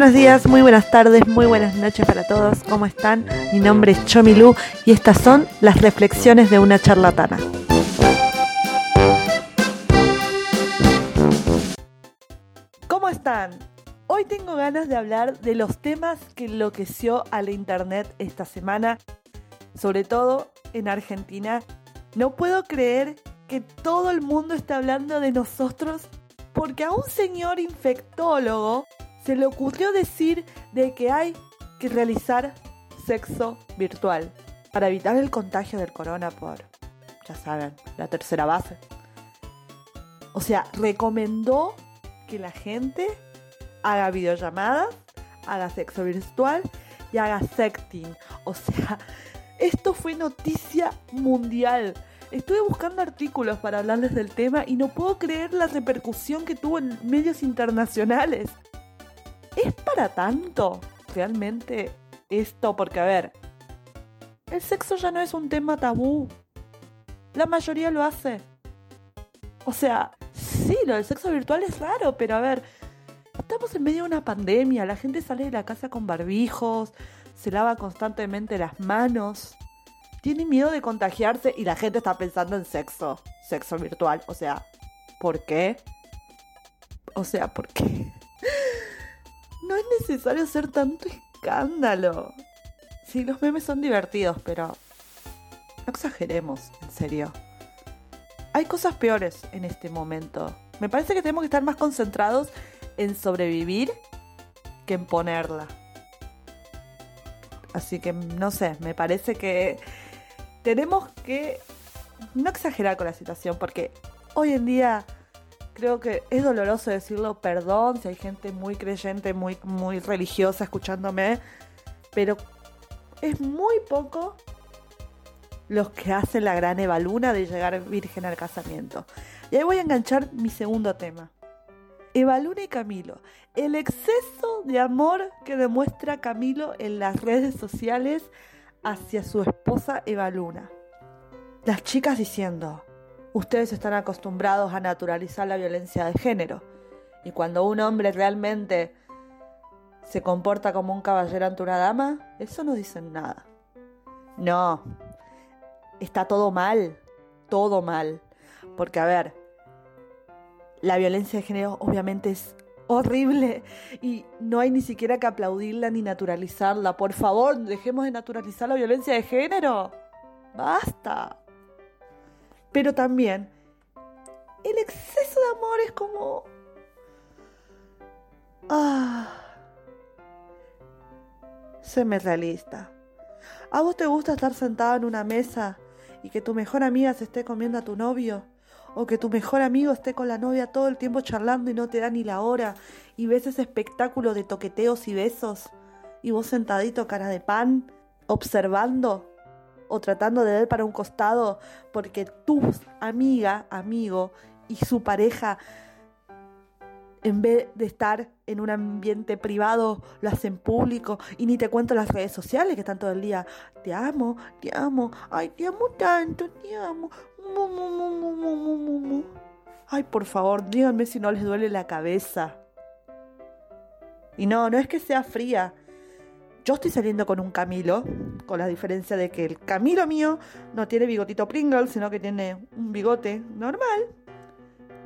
buenos días, muy buenas tardes, muy buenas noches para todos. ¿Cómo están? Mi nombre es Chomilu y estas son las reflexiones de una charlatana. ¿Cómo están? Hoy tengo ganas de hablar de los temas que enloqueció a la internet esta semana, sobre todo en Argentina. No puedo creer que todo el mundo está hablando de nosotros porque a un señor infectólogo se le ocurrió decir de que hay que realizar sexo virtual para evitar el contagio del corona por, ya saben, la tercera base. O sea, recomendó que la gente haga videollamadas, haga sexo virtual y haga sexting. O sea, esto fue noticia mundial. Estuve buscando artículos para hablarles del tema y no puedo creer la repercusión que tuvo en medios internacionales. ¿Es para tanto realmente esto? Porque, a ver, el sexo ya no es un tema tabú. La mayoría lo hace. O sea, sí, lo del sexo virtual es raro, pero a ver, estamos en medio de una pandemia, la gente sale de la casa con barbijos, se lava constantemente las manos, tiene miedo de contagiarse y la gente está pensando en sexo, sexo virtual. O sea, ¿por qué? O sea, ¿por qué? No es necesario hacer tanto escándalo. Sí, los memes son divertidos, pero no exageremos, en serio. Hay cosas peores en este momento. Me parece que tenemos que estar más concentrados en sobrevivir que en ponerla. Así que no sé, me parece que tenemos que no exagerar con la situación porque hoy en día creo que es doloroso decirlo, perdón si hay gente muy creyente, muy, muy religiosa escuchándome, pero es muy poco los que hacen la gran evaluna de llegar virgen al casamiento. Y ahí voy a enganchar mi segundo tema. Evaluna y Camilo. El exceso de amor que demuestra Camilo en las redes sociales hacia su esposa Eva Luna. Las chicas diciendo, ustedes están acostumbrados a naturalizar la violencia de género. Y cuando un hombre realmente se comporta como un caballero ante una dama, eso no dicen nada. No, está todo mal, todo mal. Porque a ver, la violencia de género obviamente es horrible y no hay ni siquiera que aplaudirla ni naturalizarla. Por favor, dejemos de naturalizar la violencia de género. Basta. Pero también el exceso de amor es como... Ah. Séme realista. ¿A vos te gusta estar sentada en una mesa y que tu mejor amiga se esté comiendo a tu novio? o que tu mejor amigo esté con la novia todo el tiempo charlando y no te da ni la hora, y ves ese espectáculo de toqueteos y besos, y vos sentadito cara de pan, observando o tratando de ver para un costado, porque tu amiga, amigo y su pareja, en vez de estar en un ambiente privado, lo hacen público y ni te cuento las redes sociales que están todo el día. Te amo, te amo, ay, te amo tanto, te amo. Ay, por favor, díganme si no les duele la cabeza. Y no, no es que sea fría. Yo estoy saliendo con un Camilo, con la diferencia de que el Camilo mío no tiene bigotito Pringle, sino que tiene un bigote normal.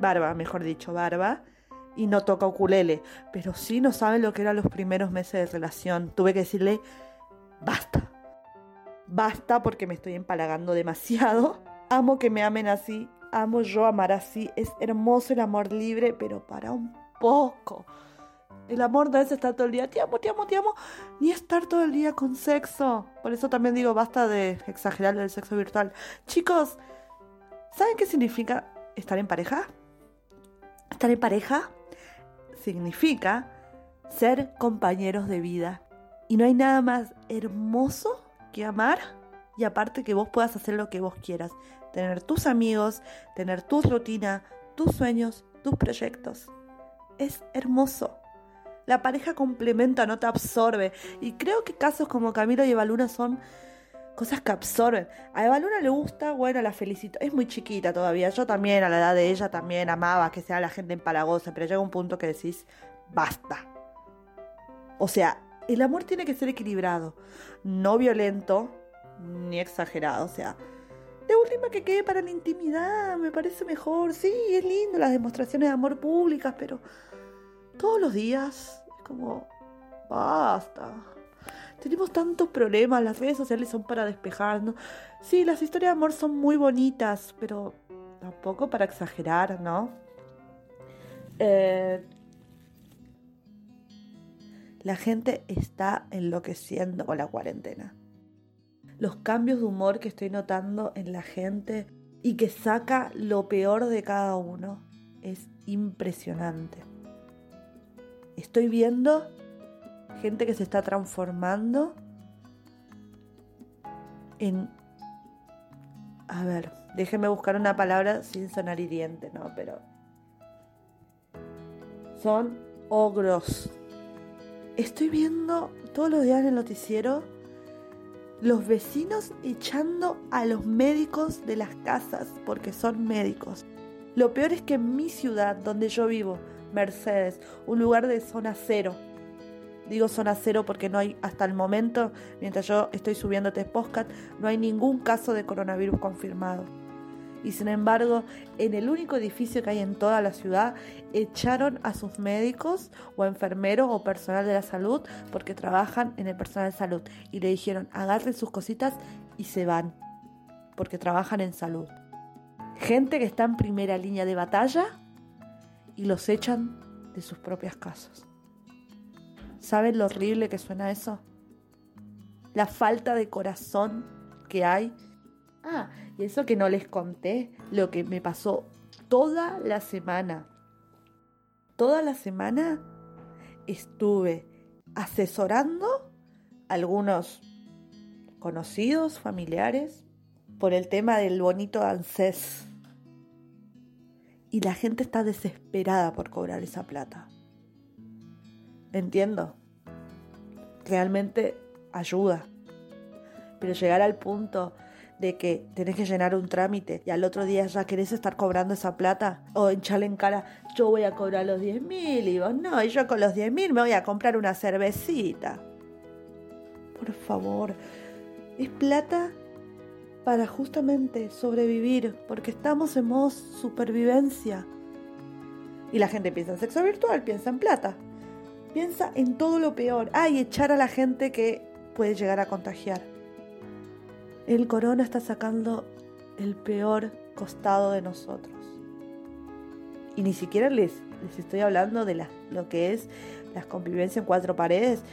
Barba, mejor dicho, barba. Y no toca ukulele. Pero sí no sabe lo que eran los primeros meses de relación. Tuve que decirle, basta. Basta porque me estoy empalagando demasiado. Amo que me amen así, amo yo amar así. Es hermoso el amor libre, pero para un poco. El amor no es estar todo el día, te amo, te amo, te amo, ni estar todo el día con sexo. Por eso también digo, basta de exagerar el sexo virtual. Chicos, ¿saben qué significa estar en pareja? Estar en pareja significa ser compañeros de vida. Y no hay nada más hermoso que amar y aparte que vos puedas hacer lo que vos quieras. Tener tus amigos, tener tu rutina, tus sueños, tus proyectos. Es hermoso. La pareja complementa, no te absorbe. Y creo que casos como Camilo y Evaluna son cosas que absorben. A Evaluna le gusta, bueno, la felicito. Es muy chiquita todavía. Yo también, a la edad de ella, también amaba que sea la gente empalagosa. Pero llega un punto que decís, basta. O sea, el amor tiene que ser equilibrado, no violento ni exagerado. O sea, de última que quede para la intimidad, me parece mejor. Sí, es lindo las demostraciones de amor públicas, pero todos los días es como, basta. Tenemos tantos problemas, las redes sociales son para despejarnos. Sí, las historias de amor son muy bonitas, pero tampoco para exagerar, ¿no? Eh, la gente está enloqueciendo con la cuarentena. Los cambios de humor que estoy notando en la gente y que saca lo peor de cada uno es impresionante. Estoy viendo gente que se está transformando en... A ver, déjeme buscar una palabra sin sonar hiriente, ¿no? Pero... Son ogros Estoy viendo todos los días en el noticiero los vecinos echando a los médicos de las casas porque son médicos. Lo peor es que en mi ciudad, donde yo vivo, Mercedes, un lugar de zona cero, digo zona cero porque no hay hasta el momento, mientras yo estoy subiendo este podcast, no hay ningún caso de coronavirus confirmado. Y sin embargo en el único edificio que hay en toda la ciudad echaron a sus médicos o enfermeros o personal de la salud porque trabajan en el personal de salud. Y le dijeron agarren sus cositas y se van porque trabajan en salud. Gente que está en primera línea de batalla y los echan de sus propias casas. ¿Saben lo horrible que suena eso? La falta de corazón que hay. Ah, y eso que no les conté, lo que me pasó toda la semana. Toda la semana estuve asesorando a algunos conocidos, familiares, por el tema del bonito ANSES. Y la gente está desesperada por cobrar esa plata. Entiendo. Realmente ayuda. Pero llegar al punto de que tenés que llenar un trámite y al otro día ya querés estar cobrando esa plata o echarle en cara, yo voy a cobrar los 10 mil y vos no, y yo con los 10 mil me voy a comprar una cervecita. Por favor, es plata para justamente sobrevivir, porque estamos en modo supervivencia. Y la gente piensa en sexo virtual, piensa en plata, piensa en todo lo peor. Ay, echar a la gente que puede llegar a contagiar. El corona está sacando el peor costado de nosotros. Y ni siquiera les, les estoy hablando de lo que es la convivencia en cuatro paredes.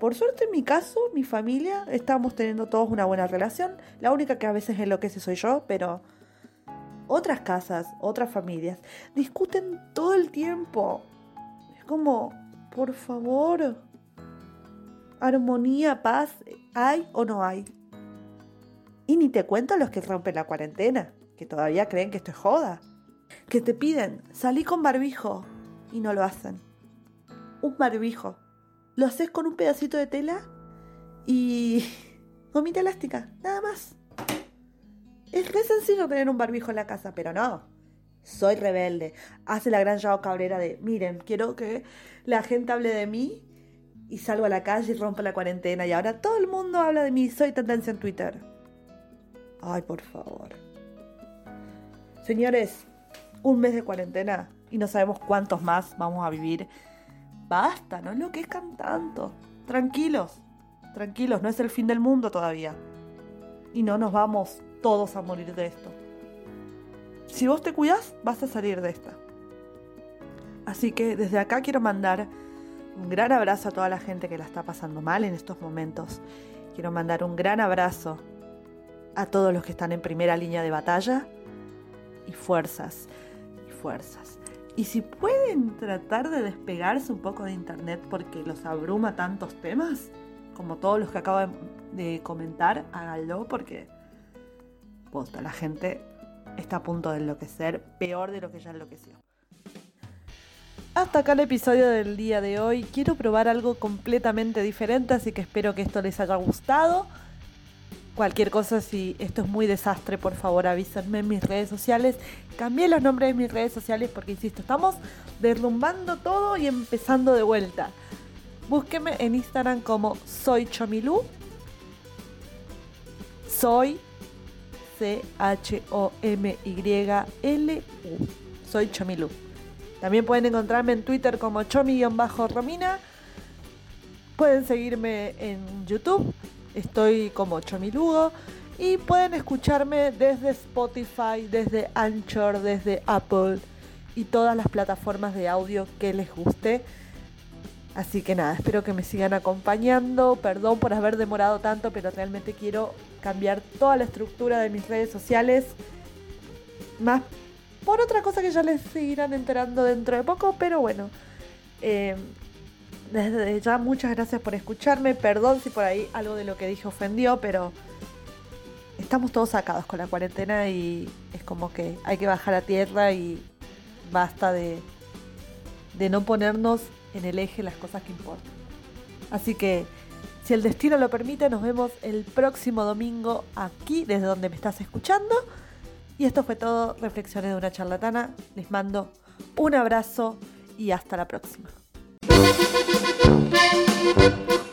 Por suerte en mi caso, mi familia, estamos teniendo todos una buena relación. La única que a veces enloquece soy yo, pero otras casas, otras familias, discuten todo el tiempo. Es como, por favor, armonía, paz, ¿hay o no hay? Y ni te cuento los que rompen la cuarentena, que todavía creen que esto es joda. Que te piden, salí con barbijo y no lo hacen. Un barbijo. Lo haces con un pedacito de tela y gomita elástica, nada más. Es re sencillo tener un barbijo en la casa, pero no. Soy rebelde. Hace la gran Yao Cabrera de, miren, quiero que la gente hable de mí y salgo a la calle y rompo la cuarentena y ahora todo el mundo habla de mí, soy tendencia en Twitter. Ay, por favor. Señores, un mes de cuarentena y no sabemos cuántos más vamos a vivir. Basta, no lo tanto. Tranquilos, tranquilos, no es el fin del mundo todavía. Y no nos vamos todos a morir de esto. Si vos te cuidas, vas a salir de esta. Así que desde acá quiero mandar un gran abrazo a toda la gente que la está pasando mal en estos momentos. Quiero mandar un gran abrazo a todos los que están en primera línea de batalla y fuerzas, y fuerzas. Y si pueden tratar de despegarse un poco de internet porque los abruma tantos temas, como todos los que acabo de comentar, háganlo porque posta, la gente está a punto de enloquecer, peor de lo que ya enloqueció. Hasta acá el episodio del día de hoy. Quiero probar algo completamente diferente, así que espero que esto les haya gustado. Cualquier cosa, si esto es muy desastre, por favor avísenme en mis redes sociales. Cambié los nombres de mis redes sociales porque, insisto, estamos derrumbando todo y empezando de vuelta. Búsqueme en Instagram como soy Chomilú. Soy C-H-O-M-Y-L-U. Soy Chomilú. También pueden encontrarme en Twitter como Chomi-Romina. Pueden seguirme en YouTube. Estoy como Chomilugo. Y pueden escucharme desde Spotify, desde Anchor, desde Apple y todas las plataformas de audio que les guste. Así que nada, espero que me sigan acompañando. Perdón por haber demorado tanto, pero realmente quiero cambiar toda la estructura de mis redes sociales. Más por otra cosa que ya les seguirán enterando dentro de poco, pero bueno. Eh, desde ya muchas gracias por escucharme. Perdón si por ahí algo de lo que dije ofendió, pero estamos todos sacados con la cuarentena y es como que hay que bajar a tierra y basta de, de no ponernos en el eje las cosas que importan. Así que, si el destino lo permite, nos vemos el próximo domingo aquí, desde donde me estás escuchando. Y esto fue todo, Reflexiones de una charlatana. Les mando un abrazo y hasta la próxima. Thank you.